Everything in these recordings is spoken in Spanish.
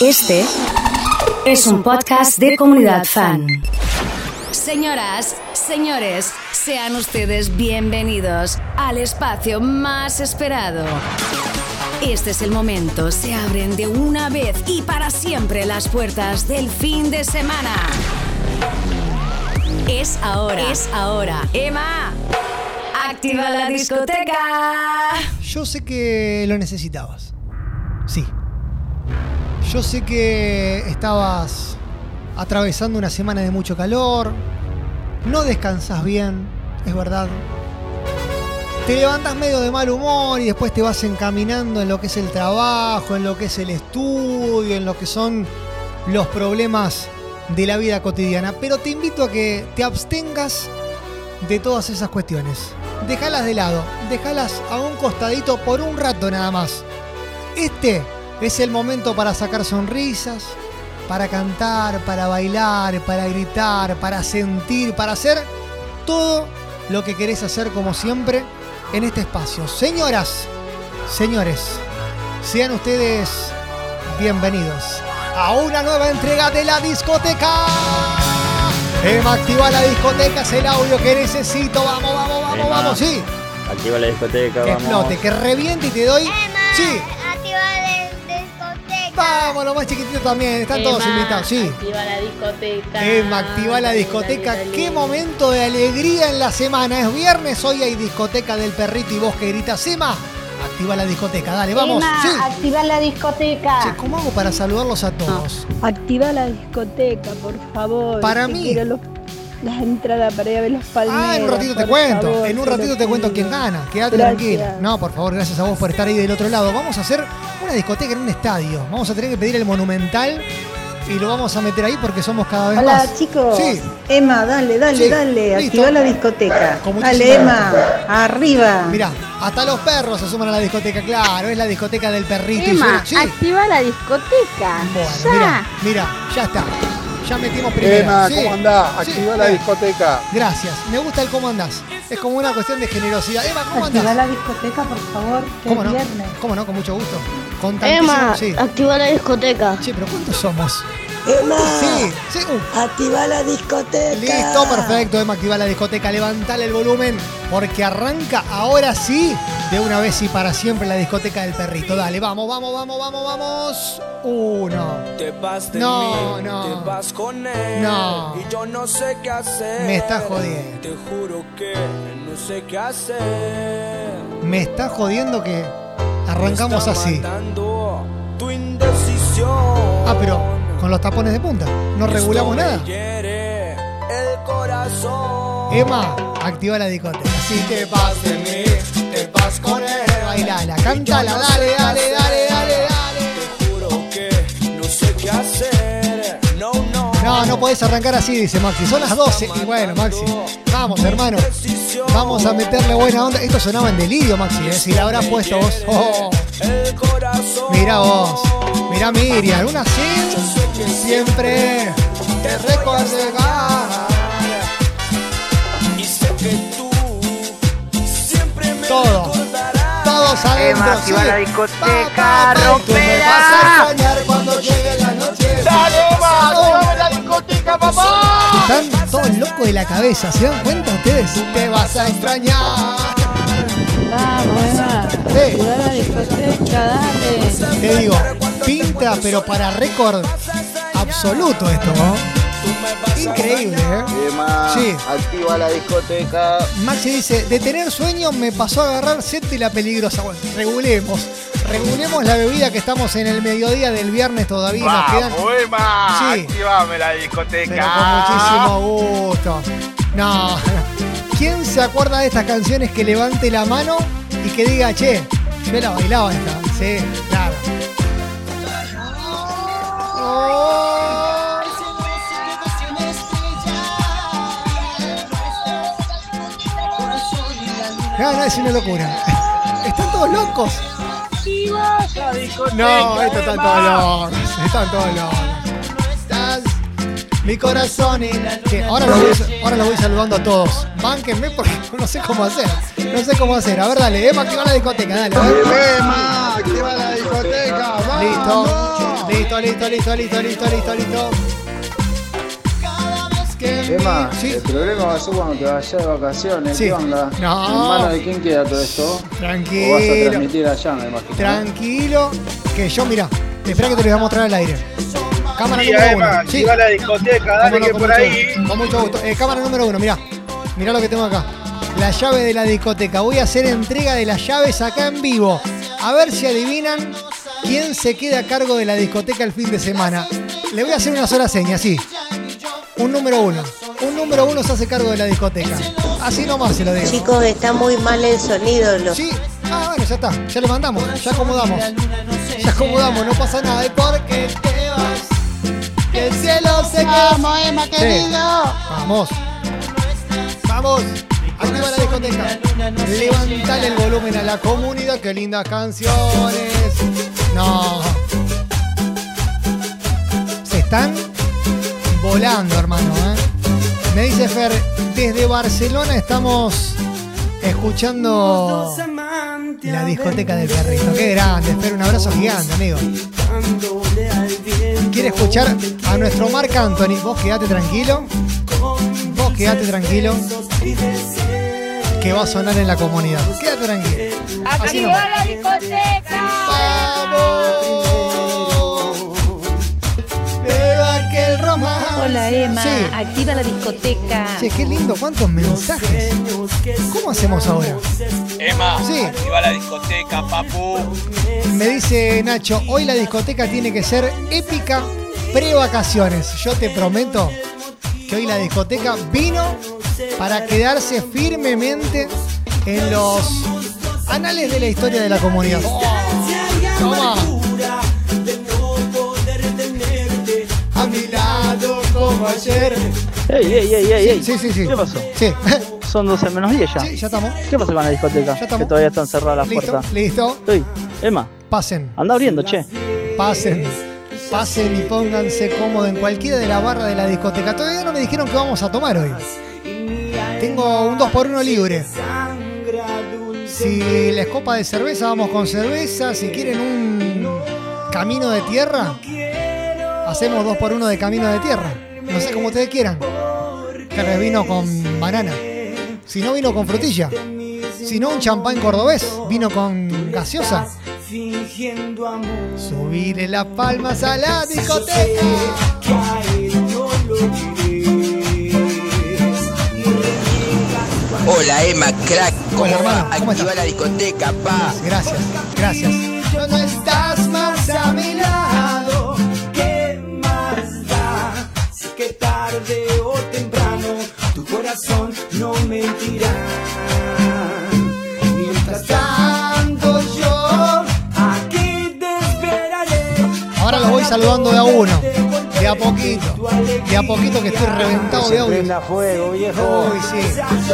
Este es un podcast de comunidad fan. Señoras, señores, sean ustedes bienvenidos al espacio más esperado. Este es el momento, se abren de una vez y para siempre las puertas del fin de semana. Es ahora, es ahora. Emma, activa la discoteca. Yo sé que lo necesitabas. Sí. Yo sé que estabas atravesando una semana de mucho calor. No descansas bien, es verdad. Te levantas medio de mal humor y después te vas encaminando en lo que es el trabajo, en lo que es el estudio, en lo que son los problemas de la vida cotidiana. Pero te invito a que te abstengas de todas esas cuestiones. Déjalas de lado, déjalas a un costadito por un rato nada más. Este es el momento para sacar sonrisas, para cantar, para bailar, para gritar, para sentir, para hacer todo lo que querés hacer como siempre en este espacio. Señoras, señores, sean ustedes bienvenidos a una nueva entrega de la discoteca. Emma, activa la discoteca, es el audio que necesito. Vamos, vamos, vamos, Emma. vamos, sí. Activa la discoteca, Que vamos. explote, que reviente y te doy. Sí, Activa la discoteca. Vamos, los más chiquititos también, están todos invitados, sí. Activa la discoteca. Emma, activa la discoteca. dale, dale. Qué momento de alegría en la semana. Es viernes, hoy hay discoteca del perrito y vos que gritas, Emma, activa la discoteca. Dale, vamos. Emma, Sí. activa la discoteca. ¿Cómo hago para saludarlos a todos? Activa la discoteca, por favor. Para mí. los- las entradas para ir a ver los palmeras. Ah, en un ratito te cuento. favor, en un ratito te cuento quién gana. Quédate tranquila. No, por favor, gracias a vos por estar ahí del otro lado. Vamos a hacer una discoteca en un estadio. Vamos a tener que pedir el monumental y lo vamos a meter ahí porque somos cada vez Hola más. chicos, Sí. Emma, dale, dale, Sí, dale, activa la discoteca. Dale Emma, arriba. Mirá, hasta los perros se suman a la discoteca, claro, es la discoteca del perrito. Emma, sí. activa la discoteca. Bueno, ya. mira, mira, ya está. Ya metimos primero. Emma, Sí, ¿cómo andás? sí, Activa la discoteca. Gracias, me gusta el cómo andás. Es como una cuestión de generosidad. Emma, ¿cómo Activa andás? la discoteca, por favor, que ¿Cómo es no? viernes. ¿Cómo no? Con mucho gusto. Con tantísimo, Emma, sí. activa la discoteca. Che, pero ¿cuántos somos? Emma, Sí, sí. uh, activa la discoteca. Listo, perfecto. Emma, activa la discoteca, levantale el volumen, porque arranca ahora sí, de una vez y para siempre la discoteca del perrito. Dale, vamos, vamos, vamos, vamos, vamos. Uno. Te vas de No, mí, no. te vas con él. No. Y yo no sé qué hacer. Me estás jodiendo. Te juro que no sé qué hacer. Me está jodiendo que arrancamos está así. tu indecisión. Ah, pero con los tapones de punta. No regulamos nada. el corazón. Emma, activa la discoteca. Si te vas de mí, te vas con él. Bailala, cántala, dale, dale, dale, dale. Que no hacer. No, no. No, no podés arrancar así, dice Maxi. Son las 12. Y bueno, Maxi. Vamos, hermano. Vamos a meterle buena onda. Esto sonaba en delirio, Maxi. ¿eh? Si la habrás puesto vos. Oh, vos. Mira Miriam. Una así. Siempre te recordará. Y sé que tú siempre me Todo. Todos adentro. Sí. la discoteca, Pa, De la cabeza, ¿se dan cuenta ustedes? Te vas a extrañar. Vamos. Sí. La discoteca, dale. Te digo, pinta, pero para récord absoluto esto, ¿no? Increíble, ¿eh? Emma, Sí. activa la discoteca. Maxi dice, de tener sueño me pasó a agarrar sed y la peligrosa. Bueno, regulemos. Regulemos la bebida que estamos en el mediodía del viernes todavía. Nos quedan, Emma! Sí. Activame la pero discoteca. con muchísimo gusto. No. ¿Quién se acuerda de estas canciones que levante la mano y que diga, che, yo la bailaba esta? Sí, claro. Oh. No, no, es una locura. Están todos locos. No, estos están todos locos. Están todos locos. Estás mi corazón y la que ahora los, voy, ahora los voy saludando a todos. Bánquenme porque no sé cómo hacer. No sé cómo hacer. A ver, dale, Emma, activa la discoteca, dale. Emma, activa la discoteca. Listo. Listo, listo, listo, listo, listo, listo, listo. Emma, Sí. el problema va a ser cuando te vayas de vacaciones. Sí. ¿Qué onda? No. ¿En manos de quién queda todo esto? ¿O vas a Tranquilo. transmitir allá, me imagino? Tranquilo, que yo, mira, espera que te lo voy a mostrar al aire. Cámara Sí, número Emma, uno. va a la discoteca, dale no, que por mucho ahí. gusto, Con mucho gusto. Eh, cámara número uno, mirá. Mirá lo que tengo acá. La llave de la discoteca. Voy a hacer entrega de las llaves acá en vivo. A ver si adivinan quién se queda a cargo de la discoteca el fin de semana. Le voy a hacer una sola seña, sí. Un número uno. Un número uno se hace cargo de la discoteca. Así nomás se lo digo. Chicos, está muy mal el sonido. Lo... Sí. Ah, bueno, ya está. Ya le mandamos. Ya acomodamos. Ya acomodamos. No pasa nada. ¿Y por qué te vas? Que el cielo se Vamos, Emma, Sí. querido. Vamos. Vamos. Activa la discoteca. Levantale el volumen a la comunidad. Qué lindas canciones. No. Se están volando, hermano. ¿eh? Me dice Fer, desde Barcelona estamos escuchando la discoteca del perrito. Qué grande, Fer. Un abrazo gigante, amigo. Quiere escuchar a nuestro Marc Anthony. Vos quedate tranquilo. Vos quedate tranquilo. Que va a sonar en la comunidad. Quédate tranquilo. Nomás. la discoteca! ¡Vamos! Hola Emma, Sí. activa la discoteca. Che, qué lindo, cuántos mensajes. ¿Cómo hacemos ahora? Emma, Sí. activa la discoteca, papu. Me dice Nacho, hoy la discoteca tiene que ser épica pre-vacaciones. Yo te prometo que hoy la discoteca vino para quedarse firmemente en los anales de la historia de la comunidad. Toma. Como ayer. Ey, ey, ey, ey, ey. Sí, sí, sí. ¿Qué pasó? Sí, Son 12 menos 10 ya. sí, ya estamos. ¿Qué pasa con la discoteca? Ya estamos. Que todavía están cerradas las Listo, puertas. listo. Ey, Emma, Pasen. anda abriendo, che. Pasen, pasen y pónganse cómodos en cualquiera de las barras de la discoteca. Todavía no me dijeron que vamos a tomar hoy. Tengo un 2x1 libre. Si les copa de cerveza, vamos con cerveza. Si quieren un camino de tierra, hacemos 2x1 de camino de tierra. No sé como ustedes quieran. Les vino con banana. Si no, vino con frutilla. Si no, un champán cordobés. Vino con gaseosa. Subirle las palmas a la discoteca. Hola Emma, crack, ¿cómo Hola, va? hermano, ¿cómo Activa estás? la discoteca, pa. Gracias, gracias. No mentirá. Mientras tanto yo aquí te esperaré. Ahora los voy saludando de a uno. De a poquito. De a poquito que estoy reventado de audio. Prenda fuego, viejo. Uy, sí.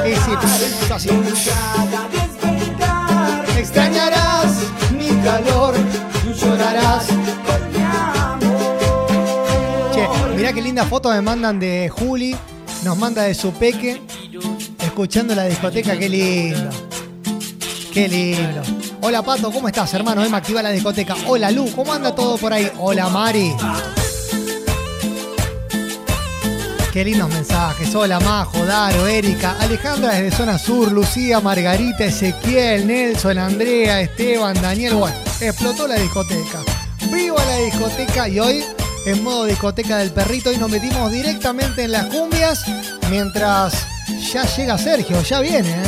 Sí, sí. Así. Extrañarás mi calor. Llorarás. Che, mirá qué linda foto me mandan de Juli. Nos manda de su peque. Escuchando la discoteca, qué lindo. Qué lindo. Hola Pato, ¿cómo estás, hermano? Emma activa la discoteca. Hola Lu, ¿cómo anda todo por ahí? Hola Mari. Qué lindos mensajes. Hola Majo, Daro, Erika, Alejandra desde Zona Sur, Lucía, Margarita, Ezequiel, Nelson, Andrea, Esteban, Daniel. Bueno, explotó la discoteca. ¡Viva la discoteca! Y hoy, en modo discoteca del perrito, y nos metimos directamente en las cumbias mientras ya llega Sergio, ya viene. ¿eh?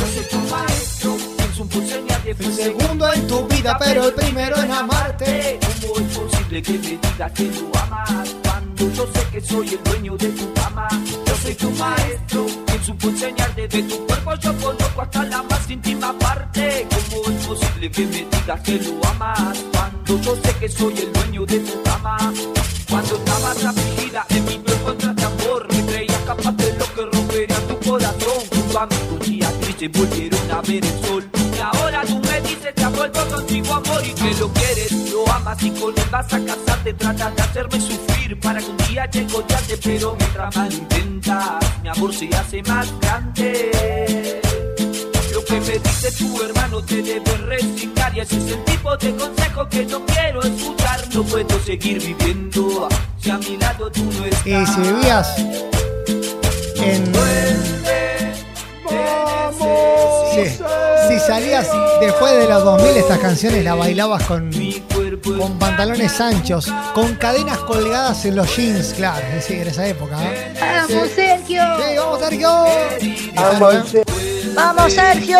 El segundo en tu vida, pero el primero en amarte. ¿Cómo es posible que me digas que lo amas cuando yo sé que soy el dueño de tu cama? Yo soy tu maestro, quien supo enseñarte de tu cuerpo. Yo conozco hasta la más íntima parte. ¿Cómo es posible que me digas que lo amas cuando yo sé que soy el dueño de tu cama? Tristes volvieron a ver el sol. Y ahora tú me dices que has vuelto contigo amor y que lo quieres, lo amas y con él vas a casarte. Tratas de hacerme sufrir para que un día llegue odiarte, pero mientras más intentas, mi amor se hace más grande. Lo que me dice tu hermano te debe resignar y ese es el tipo de consejo que no quiero escuchar. No puedo seguir viviendo si a mi lado tú no estás. Y si vivías en. Sí. Si salías después de los 2000, estas canciones las bailabas con, con pantalones anchos, con cadenas colgadas en los jeans, claro, es decir, en esa época. ¿eh? Vamos, Sergio. Sí, vamos, Sergio. Vamos, Sergio. Vamos, Sergio.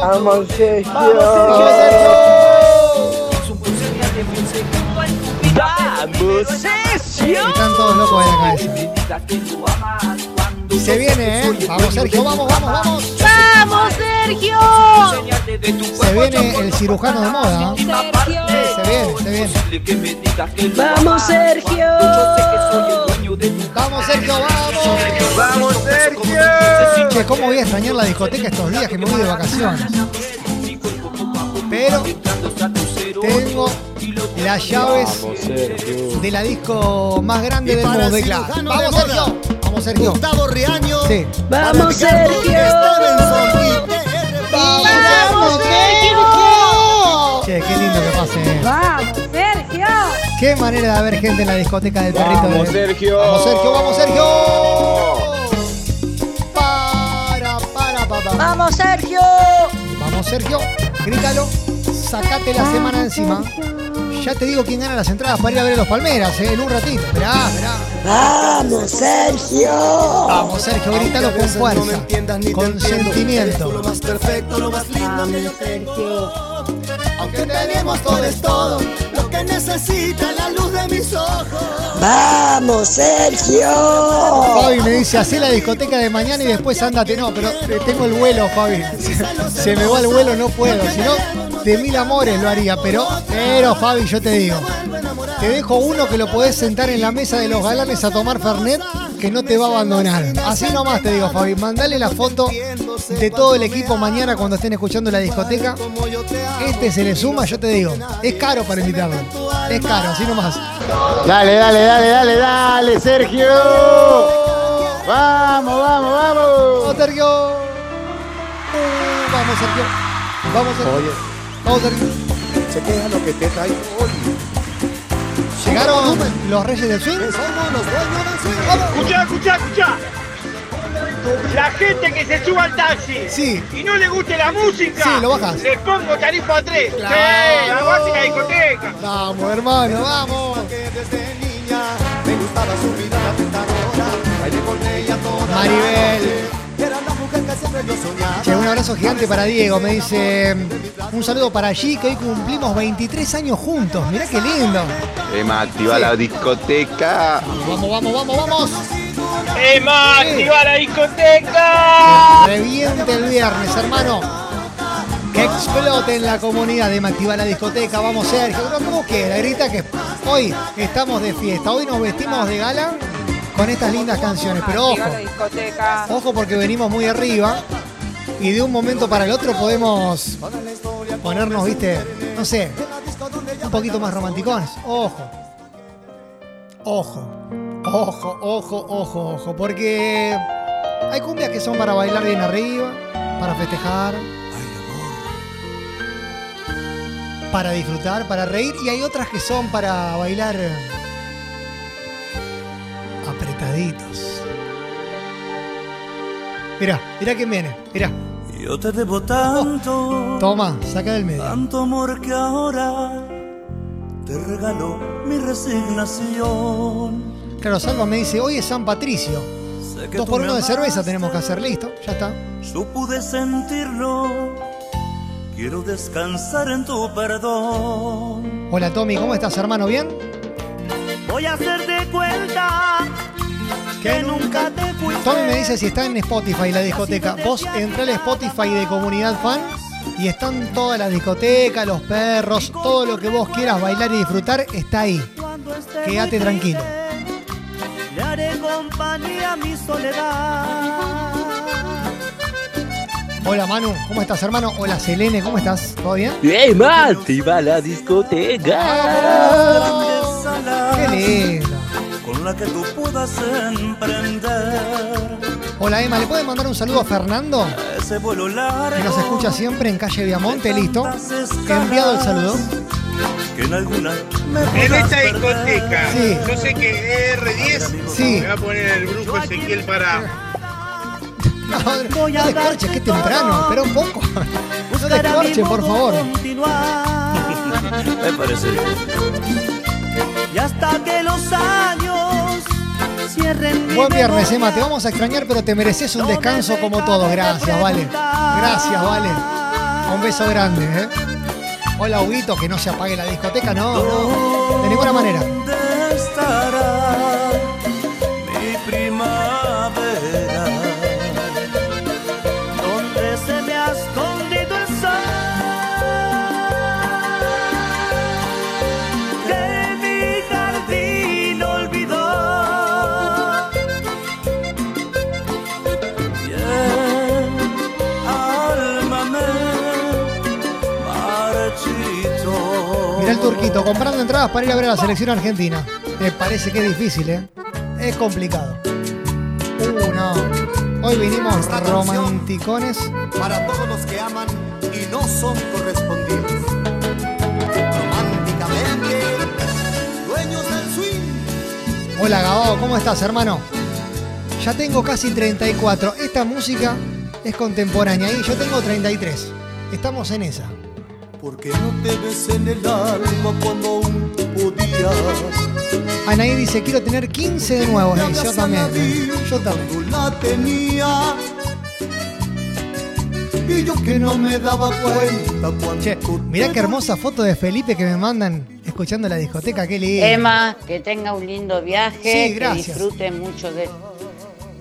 Vamos, Sergio. Vamos, Sergio. Vamos, Sergio. Están todos locos de la cabeza. Se viene, ¿eh? Vamos, Sergio, vamos, vamos, vamos. Vamos, Sergio. Se viene el cirujano de moda. ¿eh? Se viene, se viene. Vamos, Sergio. Vamos, Sergio, vamos. Vamos, Sergio. Che, ¿cómo voy a extrañar la discoteca estos días que me voy de vacaciones? Pero tengo las llaves de la disco más grande del mundo. claro. Vamos, Sergio. Vamos, Sergio. Gustavo Riaño. Sí. Vamos, Sergio. Vamos, Sergio. Che, qué lindo que pase. Vamos, Sergio. Qué manera de haber gente en la discoteca del perrito. Vamos, de- Sergio. Vamos, Sergio, vamos, Sergio. Para, para, para. Vamos, Sergio. Vamos, Sergio. Grítalo. Sacate la semana encima. Ya te digo quién gana las entradas para ir a ver a los Palmeras, eh, en un ratito. Esperá, esperá. Vamos, Sergio. Vamos, Sergio, grítalo con fuerza. Con sentimiento. Lo más perfecto, lo más lindo que yo tengo. Aunque tenemos todo es todo, lo que necesita la luz de mis ojos. Vamos, Sergio. Fabi me dice, hacé la discoteca de mañana y después ándate. No, pero tengo el vuelo, Fabi. Se, se me va el vuelo, no puedo. Si no, de mil amores lo haría. Pero, pero, Fabi, yo te digo. Te dejo uno que lo podés sentar en la mesa de los galanes a tomar Fernet que no te va a abandonar. Así nomás te digo, Fabi. Mandale la foto de todo el equipo mañana cuando estén escuchando la discoteca. Este se le suma, yo te digo. Es caro para invitarlo. Es caro, así nomás. Dale, dale, dale, dale, dale, Sergio. Vamos, vamos, vamos. Sergio. Uh, vamos, Sergio. Vamos, Sergio. Se queda lo que te traigo hoy. Llegaron los Reyes del Swing. Somos los dueños del swing. Escuchá, escuchá, escuchá. La gente que se suba al taxi Sí. y no le guste la música, Sí, lo bajas. le pongo tarifa 3. Claro. Sí, la básica discoteca. Vamos, hermano, vamos. Maribel. Noche. Era la mujer que siempre yo soñaba. Che, un abrazo gigante para Diego. Me dice un saludo para allí que hoy cumplimos 23 años juntos. Mirá qué lindo. Emma, activa la discoteca. Vamos, vamos, vamos, vamos. ¡Emma, Sí. activa la discoteca! Reviente el viernes, hermano. Que explote en la comunidad de Activa la discoteca. Vamos, Sergio. Pero como quiera, grita que hoy estamos de fiesta. Hoy nos vestimos de gala con estas lindas canciones. Pero ojo, ojo porque venimos muy arriba y de un momento para el otro podemos ponernos, viste, no sé, un poquito más romanticones. Ojo. Ojo. Ojo, ojo, ojo, ojo. Porque hay cumbias que son para bailar bien arriba, para festejar, para disfrutar, para reír. Y hay otras que son para bailar apretaditos. Mirá, mirá quién viene, mirá. Yo te debo tanto, Toma, saca del medio. tanto amor que ahora te regalo mi resignación. Claro, Salva me dice, hoy es San Patricio. Dos por uno de cerveza tenemos que hacer, listo, ya está. Yo pude sentirlo. Quiero descansar en tu perdón. Hola Tommy, ¿cómo estás hermano? ¿Bien? Voy a hacer de cuenta que nunca te fuiste. Tommy me dice si está en Spotify la discoteca. Vos entrá al Spotify de Comunidad Fan y están todas las discotecas, los perros, todo lo que vos quieras bailar y disfrutar está ahí. Quédate tranquilo. Le haré compañía a mi soledad. Hola Manu, ¿cómo estás hermano? Hola Selene, ¿cómo estás? ¿Todo bien? ¡Ey, Mati! ¡Va a la discoteca! Qué lindo. con la que tú puedas emprender. Hola Emma, ¿le pueden mandar un saludo a Fernando? Ese vuelo largo. Que nos escucha siempre en calle Viamonte, listo. Enviado el saludo. Que en alguna En esta discoteca, Sí. yo sé que R10 Sí. me va a poner el grupo Ezequiel para. No, no descorches, que es temprano, espera un poco. No descorches, por favor. Me parece bien. Y hasta que los años cierren Buen viernes, Emma. Te vamos a extrañar, pero te mereces un descanso como todos. Gracias, vale. Gracias, vale. Un beso grande, ¿eh? Hola, Huguito, que no se apague la discoteca, no, no. De ninguna manera. Turquito, comprando entradas para ir a ver a la selección argentina. Me parece que es difícil, ¿eh? Es complicado. Uh, no. Hoy vinimos romanticones. Para todos los que aman y no son correspondidos. Románticamente, dueños del swing. Hola, Gabao, ¿cómo estás, hermano? Ya tengo casi 34. Esta música es contemporánea y yo tengo 33. Estamos en esa. Porque no te ves en el alma cuando aún podías. Anaí dice, quiero tener 15 de nuevo. Yo también. eh, Yo también. Tú la tenía. Y yo que no me daba cuenta cuando Che, mirá qué hermosa foto de Felipe que me mandan escuchando la discoteca. Qué lindo. Emma, que tenga un lindo viaje, Sí, que gracias. disfrute mucho de,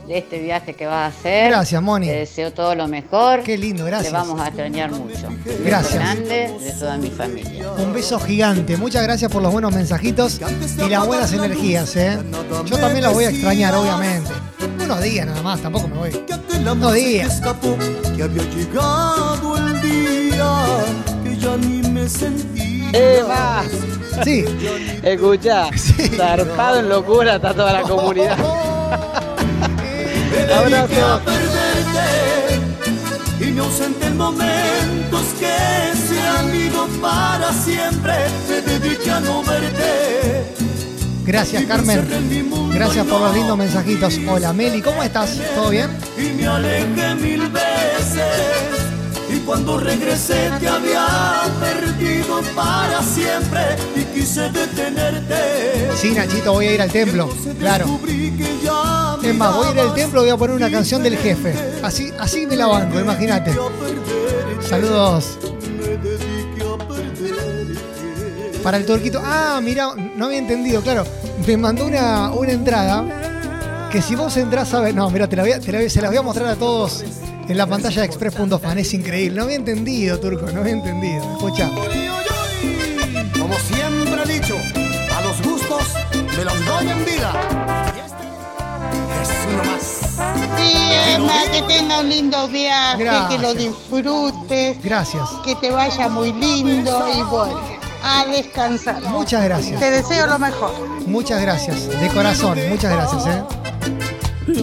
de este viaje que vas a hacer. Gracias, Moni. Te deseo todo lo mejor. Qué lindo, gracias. Te vamos a extrañar mucho. Gracias. grande de toda mi familia. Un beso gigante. Muchas gracias por los buenos mensajitos y las buenas energías, ¿eh? Yo también las voy a extrañar, obviamente. Unos días nada más, tampoco me voy. Unos días. escapó, que había llegado el día que ya ni me sentía. Eva. Sí. Escucha, zarpado en locura está toda la comunidad. Me dediqué a perderte y me ausenté en momentos que se han ido para siempre. Me dediqué a no verte. Gracias, Carmen. Gracias por los lindos mensajitos. Hola, Meli, ¿cómo estás? ¿Todo bien? y me alejé mil veces. Cuando regresé te había perdido para siempre y quise detenerte. Sí, Nachito, voy a ir al templo. Claro. Es más, voy a ir al templo y voy a poner una canción del jefe. Así, así me la banco, imagínate. Saludos. Para el turquito. Ah, mira, no había entendido, claro. Me mandó una, una entrada que si vos entrás a ver. No, mira, te la voy a- te la voy- se las voy a mostrar a todos en la pantalla de express.fan. Es increíble. No había entendido, turco, no había entendido. Escucha. Como siempre he dicho, a los gustos me los doy en vida. Y este es uno más. Sí, Emma, que tenga un lindo viaje, que lo disfrutes, Gracias. que te vaya muy lindo y bueno, a descansar. Muchas gracias. Te deseo lo mejor. Muchas gracias. De corazón, muchas gracias, ¿eh?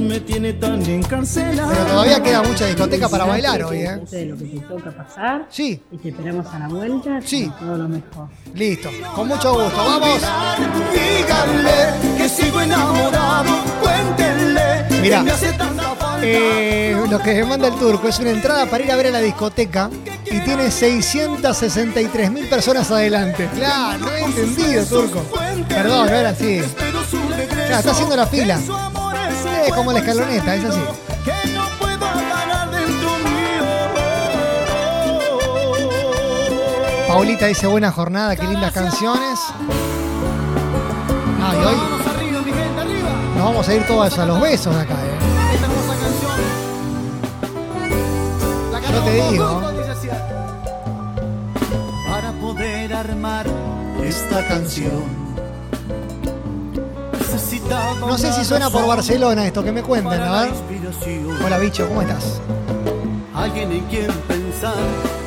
Me tiene tan encarcelado. Pero todavía queda mucha discoteca para bailar hoy, ¿eh? de lo que te toca pasar. Sí. Y te esperamos a la vuelta. Sí. Todo lo mejor. Listo. Con mucho gusto. ¡Vamos! Díganle que sigo enamorado, cuéntenle Mirá. que me hace tanta falta. Eh, lo que me manda el turco es una entrada para ir a ver a la discoteca y tiene 663 mil personas adelante. Claro, no he entendido, turco. Perdón, no era así. Claro, está haciendo la fila. Como la escaloneta, es así. Que no puedo ganar dentro mío. Paulita dice buena jornada, qué lindas canciones. Ah, y hoy nos vamos a ir todos a los besos acá, ¿eh? Yo te digo. Para poder armar esta canción. No sé si suena por Barcelona esto, que me cuenten, a ver. Hola, bicho, ¿cómo estás? Alguien en quien pensar,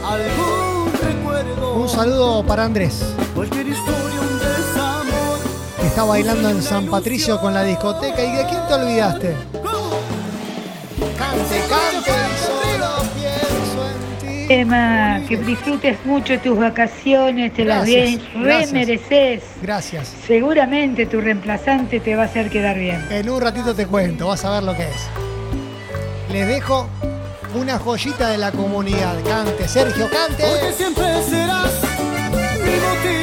algún recuerdo. Un saludo para Andrés, Cualquier historia, un desamor. que está bailando en San Patricio con la discoteca. ¿Y de quién te olvidaste? cante, cante. Emma, que disfrutes mucho tus vacaciones, te las bien gracias. remereces. Gracias. Seguramente tu reemplazante te va a hacer quedar bien. En un ratito te cuento, vas a ver lo que es. Les dejo una joyita de la comunidad. Cante, Sergio, cante. Porque siempre serás mi motivo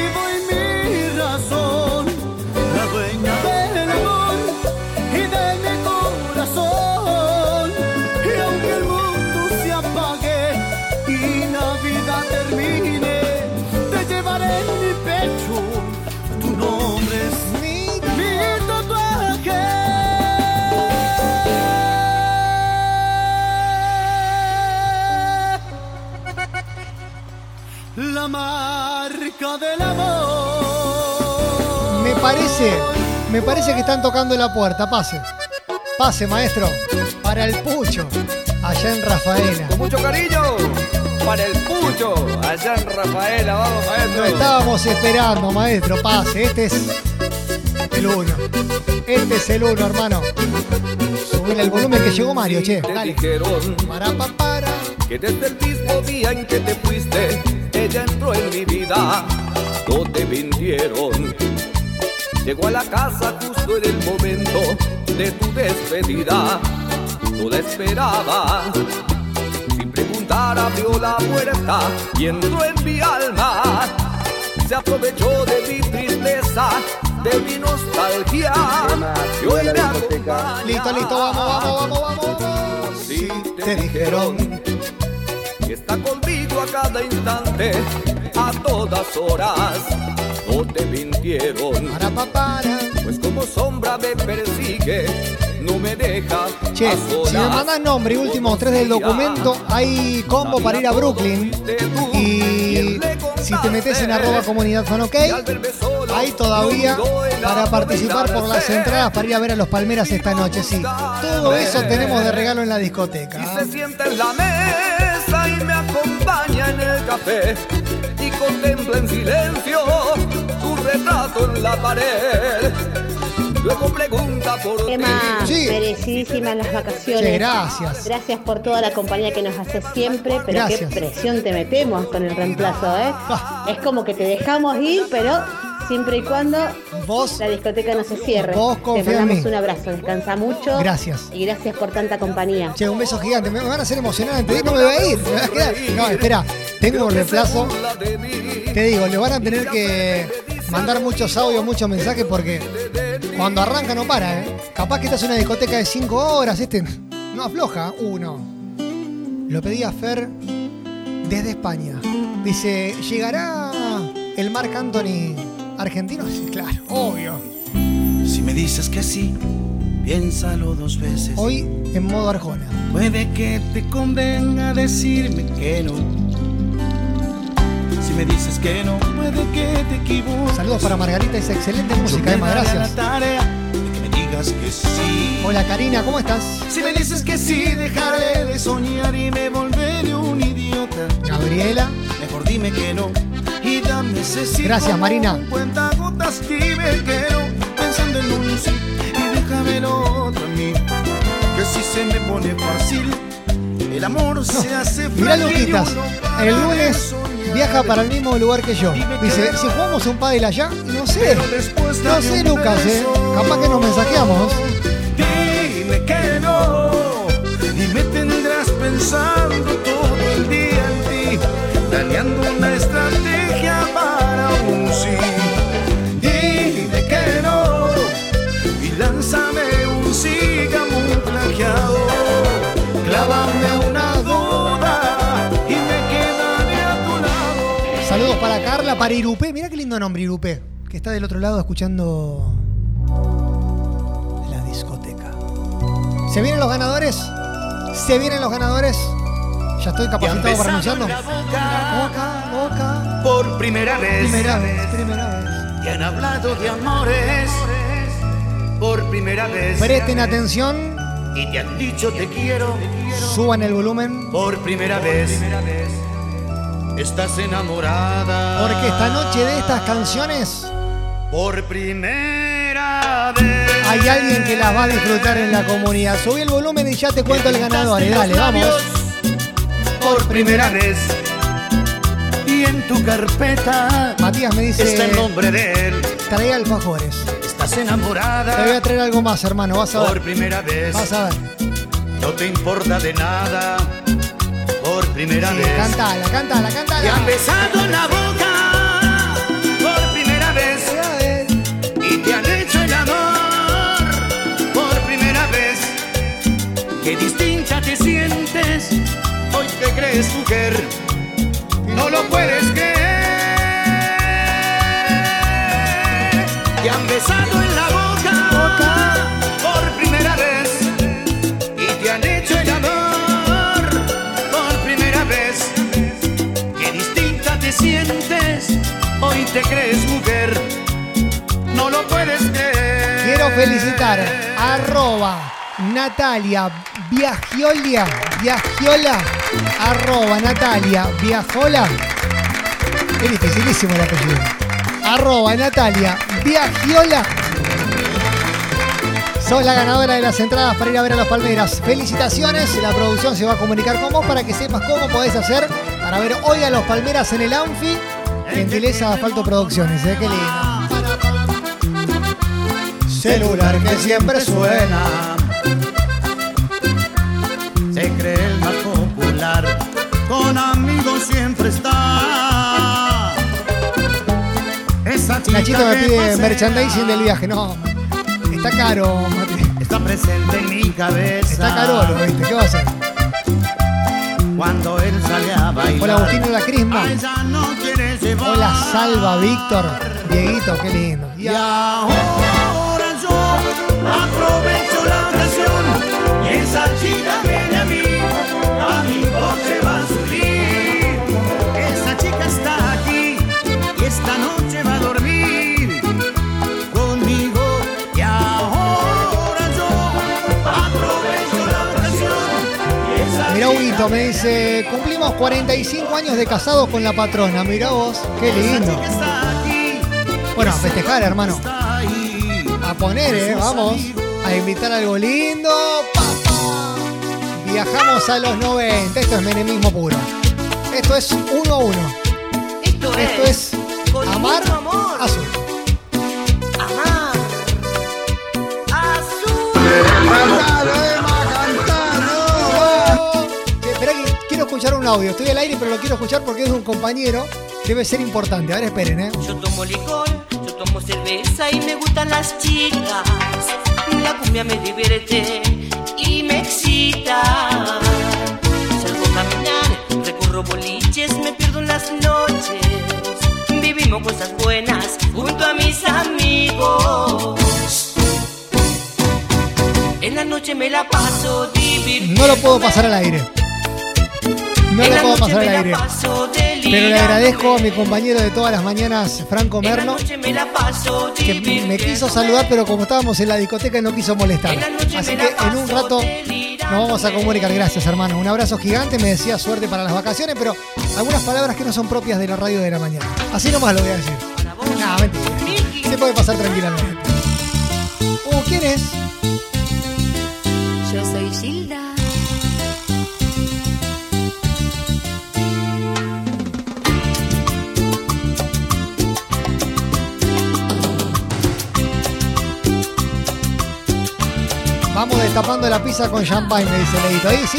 La marca del amor. Me parece, me parece que están tocando la puerta. Pase. Pase, maestro. Para el pucho. Allá en Rafaela. Con mucho cariño para el Pucho, allá en Rafaela, vamos Lo maestro. estábamos esperando, maestro. Pase. Este es el uno. Este es el uno, hermano. Subir el volumen que llegó Mario, che. Te Dale. dijeron Para, pa, para. que desde el mismo día en que te fuiste, ella entró en mi vida. No te mintieron. Llegó a la casa justo en el momento de tu despedida. No la esperaba. Sin preguntar abrió la puerta y entró en mi alma. Se aprovechó de mi tristeza, de mi nostalgia. Y hoy me acompaña. Listo, listo, vamos, vamos, vamos, vamos, vamos. Sí, te dijeron que está conmigo a cada instante, a todas horas. No te mintieron. Pues como sombra me persigue, no me deja Che, a si me mandas nombre y últimos tres del documento, hay combo para ir a Brooklyn. Y si te metes en arroba comunidad fan ok, hay todavía para participar por las entradas para ir a ver a los Palmeras esta noche. Sí, todo eso tenemos de regalo en la discoteca. Se sienta en la mesa y en el café y contempla en silencio tu retrato en la pared. Luego pregunta por Emma, ti. merecidísimas las vacaciones. Gracias. Gracias por toda la compañía que nos haces siempre, pero Gracias. qué presión te metemos con el reemplazo, ¿eh? Ah. Es como que te dejamos ir, pero siempre y cuando la discoteca no se cierre. vos te mandamos mí. un abrazo, descansa mucho. Gracias. Y gracias por tanta compañía. Che, un beso gigante. Me van a hacer de ir, no me voy a ir. Me voy a quedar. No, espera. Tengo un reemplazo. Te digo, le van a tener que mandar muchos audios, muchos mensajes porque cuando arranca no para, ¿eh? Capaz que estás en una discoteca de 5 horas, este no afloja. Uno. Lo pedía Fer desde España. Dice, ¿llegará el Marc Anthony argentino? Sí, claro, obvio. Si me dices que sí, piénsalo dos veces. Hoy en modo Arjona. Puede que te convenga decirme que no. Si me dices que no, puede que te equivoques. Saludos para Margarita, esa excelente música, Emma, me daré gracias. que me sí. Hola Karina, ¿cómo estás? Si me dices que sí, dejaré de soñar y me volveré un idiota. Gabriela. Mejor dime que no y dame ese sí. Gracias, Marina. un Cuentagotas dime que no, pensando en un sí y déjame lo otro a mí. Que si se me pone fácil, el amor se hace y Luquitas, uno para el lunes. Viaja para el mismo lugar que yo. Dice, si jugamos un pádel allá, no sé. No sé, Lucas, ¿eh? Capaz que nos mensajeamos. Dime que no y me tendrás pensando todo el día en ti, planeando una estrategia para Irupé. Mirá qué lindo nombre, Irupé. Que está del otro lado escuchando la discoteca. ¿Se vienen los ganadores? ¿Se vienen los ganadores? Ya estoy capacitado para anunciarlo. boca, boca, por primera vez. Primera vez, primera vez. Y han hablado de amores por primera vez. Presten atención, Y te han dicho te quiero suban el volumen. por primera vez. Estás enamorada. Porque esta noche de estas canciones, Por primera vez. hay alguien que las va a disfrutar en la comunidad. Subí el volumen y ya te cuento el ganador. Dale, vamos. Por primera vez. Y en tu carpeta Matías me dice. está el nombre de él. Trae alfajores. Estás Te voy enamorada a traer algo más, hermano. Vas a por ver. primera vez. Vas a ver. No te importa de nada por primera Sí, vez. cantala, cantala, Te cantala. han besado en la boca por primera vez. Y te han hecho el amor por primera vez. Qué distinta te sientes. Hoy te crees mujer. No lo puedes creer. Te han besado sientes, hoy te crees mujer, no lo puedes creer. Quiero felicitar arroba Natalia Viagiolia, Viagiola, arroba Natalia Viajola. Es dificilísimo el apellido. Arroba Natalia Viagiola. Sos la ganadora de las entradas para ir a ver a los Palmeras. Felicitaciones, la producción se va a comunicar con vos para que sepas cómo podés hacer para ver hoy a los Palmeras en el Anfi. Gentileza Asfalto Producciones, ¿eh? qué lindo. Celular que siempre suena, se cree el más popular, con amigos siempre está. Esa chica Nachito me pide merchandising del viaje. No, está caro, Mati. Está presente en mi cabeza. Está caro, ¿viste? ¿Qué va a hacer? Cuando él sale a bailar. Hola Agustín, hola Crisma. a ella no quiere llevar. Hola Salva, Víctor, Dieguito, qué lindo. Y ahora yo aprovecho la ocasión y esa chica me dice, cumplimos 45 años de casados con la patrona. Mirá vos, qué lindo. Bueno, a festejar, hermano. A poner, eh, vamos. A invitar algo lindo. Viajamos a los 90. Esto es menemismo puro. Esto es uno a uno. Esto, es amar azul. Un audio. Estoy al aire, pero lo quiero escuchar porque es de un compañero. Debe ser importante. A ver, esperen, ¿eh? Yo tomo licor, yo tomo cerveza y me gustan las chicas. La cumbia me divierte y me excita. Salgo a caminar, recorro boliches, me pierdo en las noches. Vivimos cosas buenas junto a mis amigos. En la noche me la paso divirtiendo. No lo puedo pasar al aire. No lo puedo pasar al aire. Pero le agradezco a mi compañero de todas las mañanas, Franco Merlo, que me quiso saludar, pero como estábamos en la discoteca no quiso molestar. Así que en un rato nos vamos a comunicar. Gracias, hermano. Un abrazo gigante. Me decía suerte para las vacaciones, pero algunas palabras que no son propias de la radio de la mañana. Así nomás lo voy a decir. No, mentira. Se puede pasar tranquilamente. Uh, ¿quién es? Vamos destapando la pizza con champagne, me dice Leito. Ahí sí,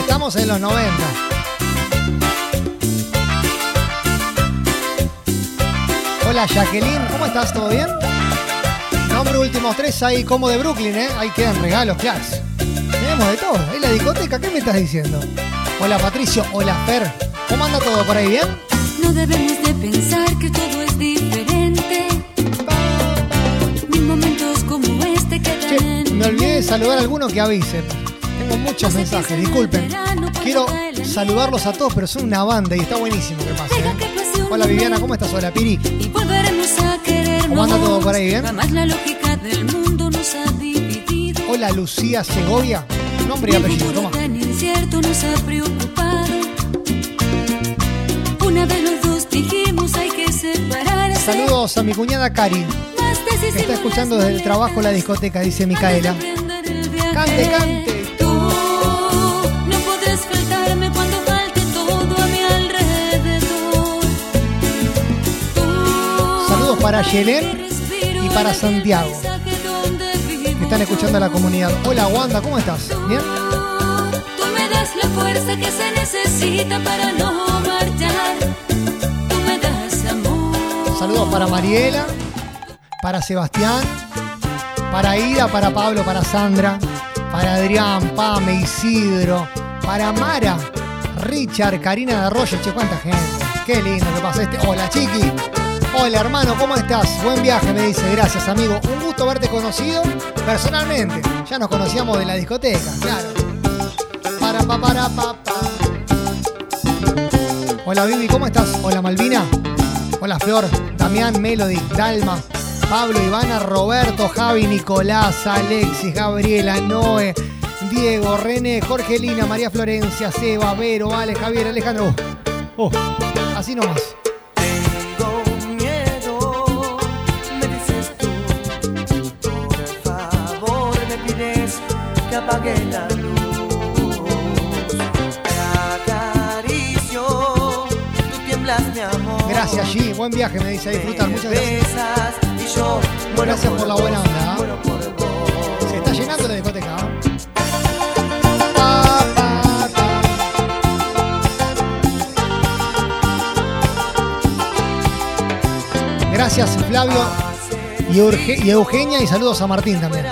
estamos en los 90. Hola Jacqueline, ¿cómo estás? ¿Todo bien? Nombre últimos tres ahí como de Brooklyn, ¿eh? Ahí quedan regalos, claro. Tenemos de todo. Ahí la discoteca, ¿qué me estás diciendo? Hola Patricio, hola Fer. ¿Cómo anda todo por ahí? ¿Bien? No debemos de pensar que todo es diferente. En Me olvidé de saludar a alguno que avise. Tengo muchos mensajes, disculpen. Quiero saludarlos a todos, pero son una banda y está buenísimo que pase. ¿eh? Hola Viviana, ¿cómo estás? Hola Piri. ¿Cómo anda todo por ahí? ¿Bien? Dividido. Hola Lucía Segovia. Nombre y apellido, toma. Saludos a mi cuñada Cari. Está escuchando desde el trabajo la discoteca, dice Micaela. Cante, cante. Tú no podrás faltarme cuando falte todo a mi alrededor. Saludos para Yelén y para Santiago. Que están escuchando a la comunidad. Hola Wanda, ¿cómo estás? ¿Bien? Tú me das la fuerza que se necesita para no marchar. Tú me das amor. Saludos para Mariela, para Sebastián, para Ida, para Pablo, para Sandra, para Adrián, Pame, Isidro, para Mara, Richard, Karina de Arroyo. Che, cuánta gente. Qué lindo que pasa este. Hola, chiqui. Hola, hermano, ¿cómo estás? Buen viaje, me dice. Gracias, amigo. Un gusto verte conocido personalmente. Ya nos conocíamos de la discoteca, claro. Para, pa, para, pa, pa. Hola, Vivi, ¿cómo estás? Hola, Malvina. Hola, Flor, Damián, Melody, Dalma, Pablo, Ivana, Roberto, Javi, Nicolás, Alexis, Gabriela, Noé, Diego, René, Jorgelina, María Florencia, Seba, Vero, Alex, Javier, Alejandro. Oh, oh, así nomás. Tengo miedo, me dices tú. Por favor, me pides que apague la luz. Te acaricio, tú tiemblas, mi amor. Gracias, G. Buen viaje, me dice a disfrutar. Muchas gracias. Gracias por la buena onda. ¿ah? por. Se está llenando la discoteca. ¿ah? Pa, pa, pa. Gracias Flavio y, Urge- y Eugenia y saludos a Martín también.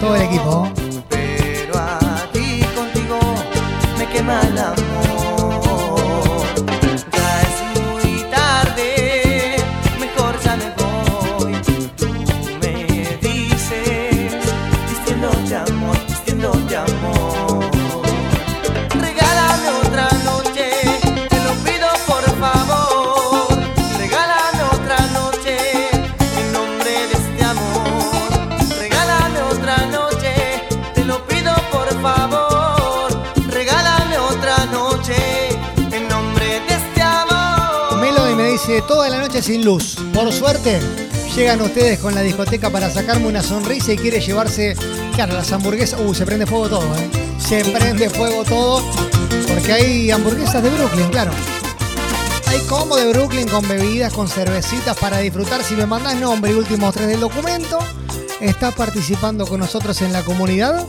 Todo el equipo. Pero aquí contigo me quema el Toda la noche sin luz. Por suerte, llegan ustedes con la discoteca para sacarme una sonrisa y quiere llevarse, claro, las hamburguesas. Uh, se prende fuego todo, ¿eh? Se prende fuego todo. Porque hay hamburguesas de Brooklyn, claro. Hay combo de Brooklyn con bebidas, con cervecitas para disfrutar. Si me mandas nombre y últimos tres del documento, estás participando con nosotros en la comunidad.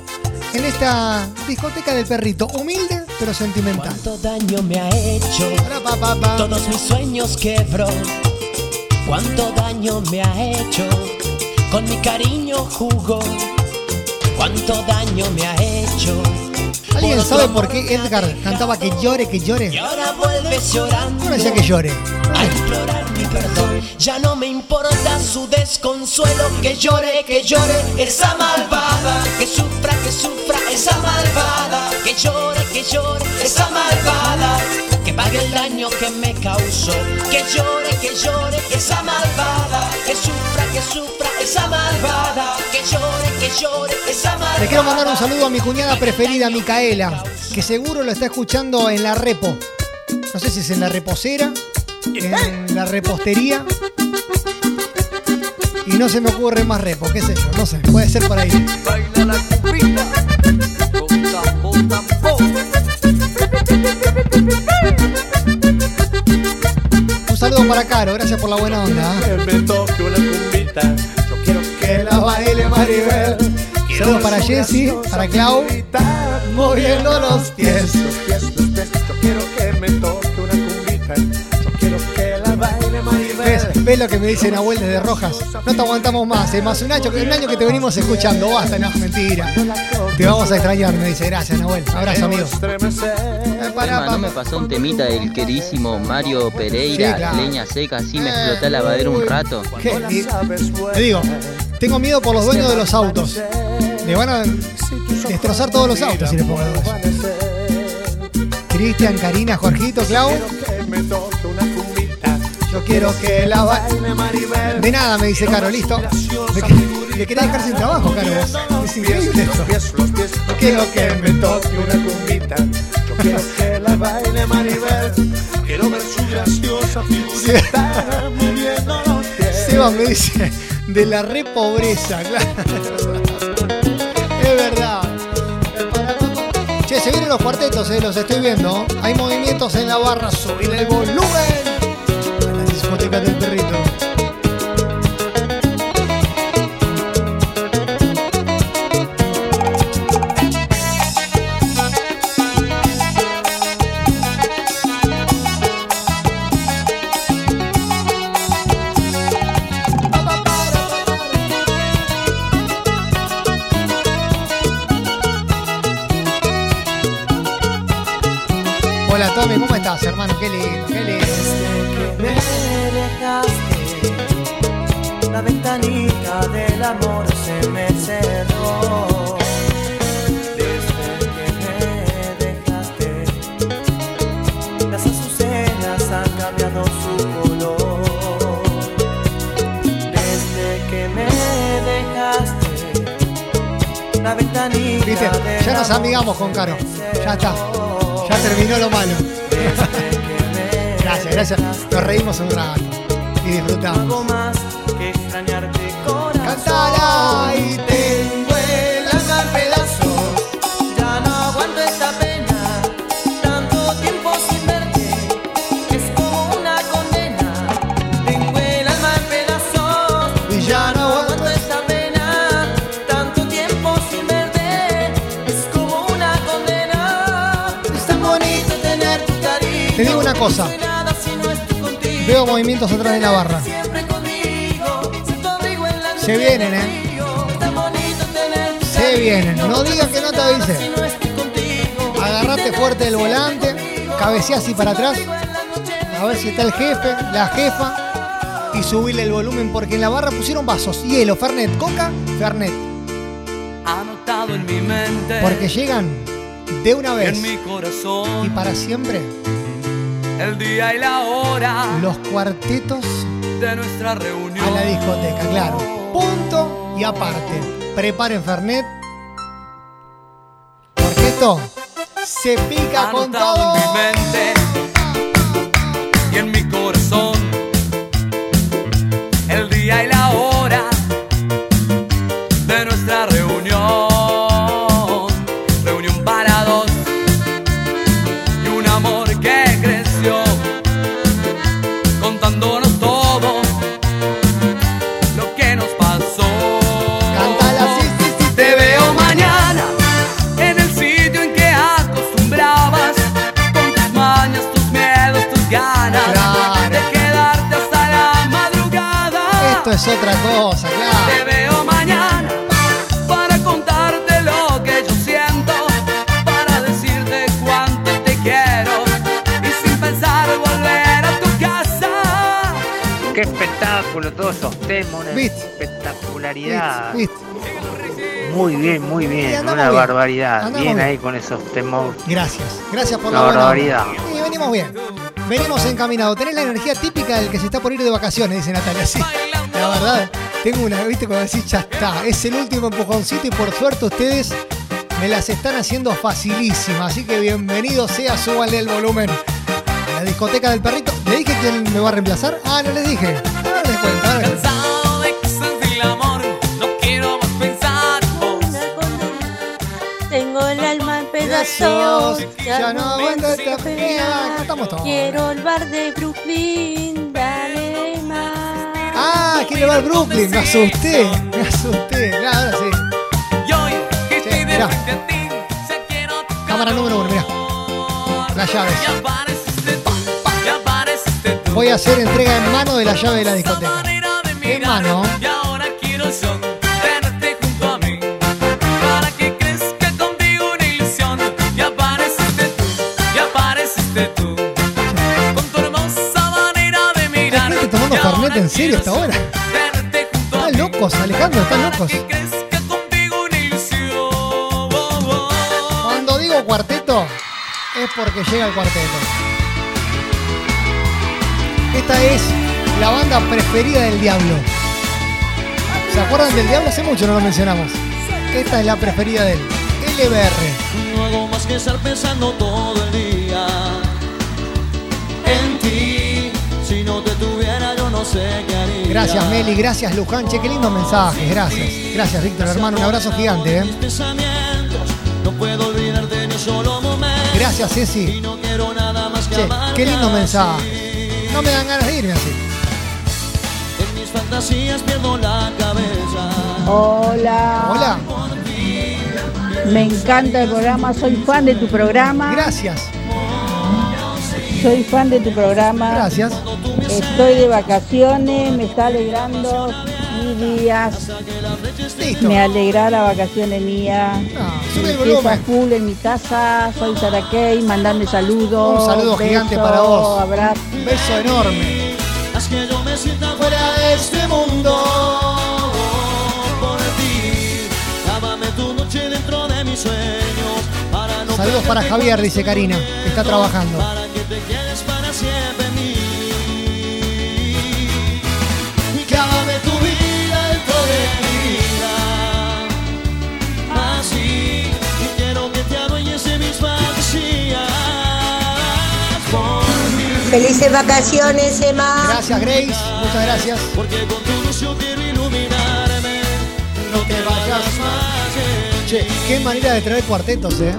En esta discoteca del perrito, humilde pero sentimental. Cuánto daño me ha hecho, todos mis sueños quebró. Cuánto daño me ha hecho, con mi cariño jugó. Cuánto daño me ha hecho. ¿Alguien sabe por qué Edgar cantaba que llore, que llore? Y ahora vuelves llorando. No decía que llore. A implorar mi perdón. Ya no me importa su desconsuelo. Que llore, que llore esa malvada. Que sufra, que sufra esa malvada. Que llore, que llore esa malvada. Que pague el daño que me causó. Que llore, que llore esa malvada. Que sufra, que sufra esa malvada. Que llore, que llore esa malvada. Le quiero mandar un saludo a mi cuñada preferida, Micaela, que seguro lo está escuchando en la repo. No sé si es en la reposera, en la repostería. Y no se me ocurre más repo, qué sé yo, no sé, puede ser por ahí. Baila la cumbita, con. Un saludo para Caro, gracias por la buena onda. ¿eh? Me toque una cumbita. Yo quiero Que la baile Maribel. Saludos para Jessy, para Clau. Moviendo los pies. los pies, los pies. Yo quiero que Maribel. ¿Ves, ves lo que me dice Nahuel desde Rojas? No te aguantamos más, es más un año, que- un año que te venimos escuchando. Basta, no, mentira. Te vamos a extrañar, me dice. Gracias, Nahuel. Abrazo, amigo. Eh, pará, Emma, ¿no me pa- pasó un temita del queridísimo Mario Pereira, Sí, claro. leña seca, así me explotó la lavadera un rato? ¿Qué? Y- Te digo, tengo miedo por los dueños de los autos. Le van a destrozar todos los autos si les pongo. Cristian, Karina, Jorgito, Clau. Quiero que la baile Maribel. De nada, me dice Caro, listo. Le, que- le querés dejar sin trabajo, Caro. vos. Es increíble esto. Quiero que me toque una cumbita. Yo quiero que la baile Maribel. Quiero ver su graciosa figurita moviendo los pies. Seba me dice de la re pobreza, claro. Es verdad. Che, se vienen los cuartetos, eh, los estoy viendo. Hay movimientos en la barra, subir el volumen. Hola Tommy, ¿cómo estás, hermano? Qué lindo, qué lindo. La ventanita del amor se me cerró. Desde que me dejaste, las azucenas han cambiado su color. Desde que me dejaste, la ventanita Viste, ya nos amigamos con Caro. Ya está. Ya terminó lo malo. gracias, gracias. Nos reímos un rato y disfrutamos. Extrañarte corazón. Cántala y tengo el alma en pedazos. Ya no aguanto esta pena. Tanto tiempo sin verte es como una condena. Tengo el alma en pedazos. Y ya no aguanto esta pena. Tanto tiempo sin verte es como una condena. Es tan bonito tener tu cariño. Te digo una cosa. No soy nada si no estoy contigo. Veo movimientos atrás de la barra. Se vienen, eh. Se vienen. No digas que no te avise. Agarrate fuerte del volante. Cabeceá así para atrás. A ver si está el jefe, la jefa. Y subirle el volumen porque en la barra pusieron vasos. Hielo, Fernet, Coca, Fernet. Anotado en mi mente. Porque llegan de una vez en mi corazón. y para siempre El día y la hora los cuartetos de nuestra reunión. a la discoteca, claro. Punto y aparte. Preparen Fernet. Porque esto se pica con todo. mi mente Cosa, Te claro. veo mañana para contarte lo que yo siento, para decirte cuánto te quiero y sin pensar volver a tu casa. Qué espectáculo, todos esos temas, espectacularidad. Muy bien, muy bien, una bien, barbaridad. andamos Bien bien. ahí con esos temas. Gracias. Gracias por la buena barbaridad. onda. Y venimos bien. Venimos encaminados. Tenés la energía típica del que se está por ir de vacaciones, dice Natalia. Sí. La verdad, tengo una, viste, cuando decís ya está. Es el último empujoncito y por suerte ustedes me las están haciendo facilísimas. Así que bienvenido sea, súbanle el volumen. A la discoteca del perrito. ¿Le dije quién me va a reemplazar? Ah, no les dije. Ahora les cuento. a ver. Cansado de que seas el amor, no quiero más pensar vos. Tengo el alma en pedazos, Ya no aguanto esta todos. Quiero el bar de Brooklyn. Quiere ver Brooklyn. Me asusté. Me asusté. Claro, ahora sí. Que Che, mirá. Cámara número uno, mirá. Las llaves. Voy a hacer entrega en mano de la llave de la discoteca. En mano. En serio hasta ahora? Están locos, Alejandro, están locos. Cuando digo cuarteto, es porque llega el cuarteto. Esta es la banda preferida del Diablo. ¿Se acuerdan del Diablo? Hace mucho no lo mencionamos. Esta es la preferida de él. LBR. No hago más que estar pensando todo el día no sé qué haría. Gracias Meli, gracias Luján, che, qué lindo mensaje, gracias. Gracias Víctor, hermano, un abrazo gigante, ¿eh? pensamientos, no puedo olvidarte ni un solo momento. Gracias Ceci. Y no quiero nada más que Che, qué lindo así. mensaje. No me dan ganas de irme así. En mis fantasías pierdo la cabeza. Hola. Hola. Me encanta el programa, soy fan de tu programa. Gracias. Soy fan de tu programa. Gracias. Estoy de vacaciones, me está alegrando mis días. Listo. Me alegra la vacaciones mía. sube el Empieza volumen. full en mi casa, soy Sara Kay, mandando saludos. Un saludo gigante besos, para vos. Abrazo. Un beso enorme. Haz que yo me sienta Fuera de este mundo. por ti. Lávame tu noche dentro de mis sueños. Para no Saludos para Javier, dice Karina, que está trabajando. Para que te Felices vacaciones, Emma. Gracias Grace, muchas gracias. Porque con tu luz yo quiero iluminarme. No te vayas más. Che, qué manera de traer cuartetos, ¿eh?